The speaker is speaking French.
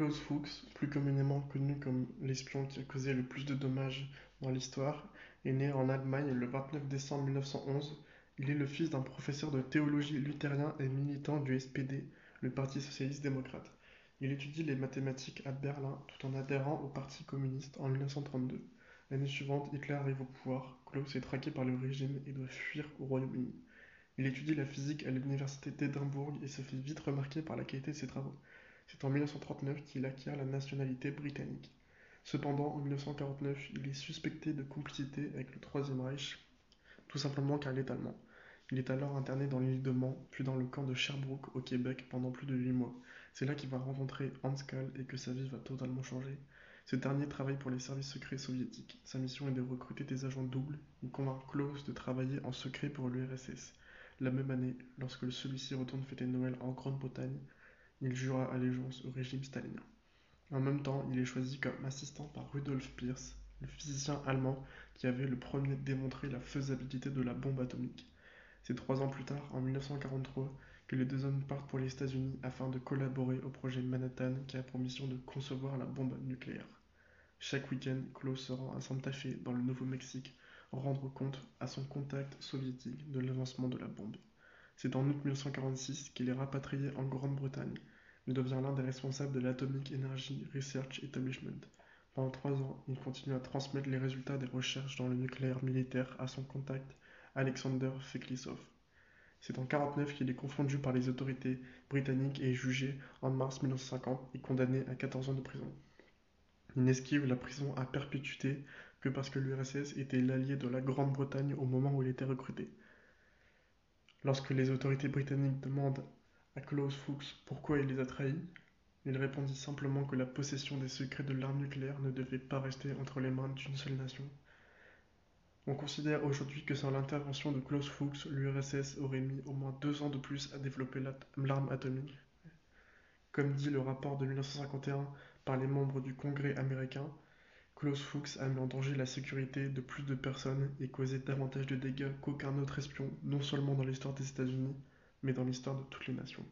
Klaus Fuchs, plus communément connu comme l'espion qui a causé le plus de dommages dans l'histoire, est né en Allemagne le 29 décembre 1911. Il est le fils d'un professeur de théologie luthérien et militant du SPD, le Parti socialiste démocrate. Il étudie les mathématiques à Berlin tout en adhérant au Parti communiste en 1932. L'année suivante, Hitler arrive au pouvoir, Klaus est traqué par le régime et doit fuir au Royaume-Uni. Il étudie la physique à l'université d'Édimbourg et se fait vite remarquer par la qualité de ses travaux. C'est en 1939 qu'il acquiert la nationalité britannique. Cependant, en 1949, il est suspecté de complicité avec le Troisième Reich, tout simplement car il est allemand. Il est alors interné dans l'île de Mans, puis dans le camp de Sherbrooke au Québec pendant plus de 8 mois. C'est là qu'il va rencontrer Hans Kahl et que sa vie va totalement changer. Ce dernier travaille pour les services secrets soviétiques. Sa mission est de recruter des agents doubles. Il convainc Klaus de travailler en secret pour l'URSS. La même année, lorsque celui-ci retourne fêter Noël en Grande-Bretagne, il jura allégeance au régime stalinien. En même temps, il est choisi comme assistant par Rudolf Peirce, le physicien allemand qui avait le premier démontré la faisabilité de la bombe atomique. C'est trois ans plus tard, en 1943, que les deux hommes partent pour les États-Unis afin de collaborer au projet Manhattan qui a pour mission de concevoir la bombe nucléaire. Chaque week-end, Klaus se rend à Santa Fe, dans le Nouveau-Mexique, rendre compte à son contact soviétique de l'avancement de la bombe. C'est en août 1946 qu'il est rapatrié en Grande-Bretagne. Il devient l'un des responsables de l'Atomic Energy Research Establishment. Pendant trois ans, il continue à transmettre les résultats des recherches dans le nucléaire militaire à son contact, Alexander Feklisov. C'est en 1949 qu'il est confondu par les autorités britanniques et jugé en mars 1950 et condamné à 14 ans de prison. Il n'esquive la prison à perpétuité que parce que l'URSS était l'allié de la Grande-Bretagne au moment où il était recruté. Lorsque les autorités britanniques demandent à Klaus Fuchs pourquoi il les a trahis, il répondit simplement que la possession des secrets de l'arme nucléaire ne devait pas rester entre les mains d'une seule nation. On considère aujourd'hui que sans l'intervention de Klaus Fuchs, l'URSS aurait mis au moins deux ans de plus à développer l'arme atomique. Comme dit le rapport de 1951 par les membres du Congrès américain, Klaus Fuchs a mis en danger la sécurité de plus de personnes et causé davantage de dégâts qu'aucun autre espion, non seulement dans l'histoire des États-Unis, mais dans l'histoire de toutes les nations.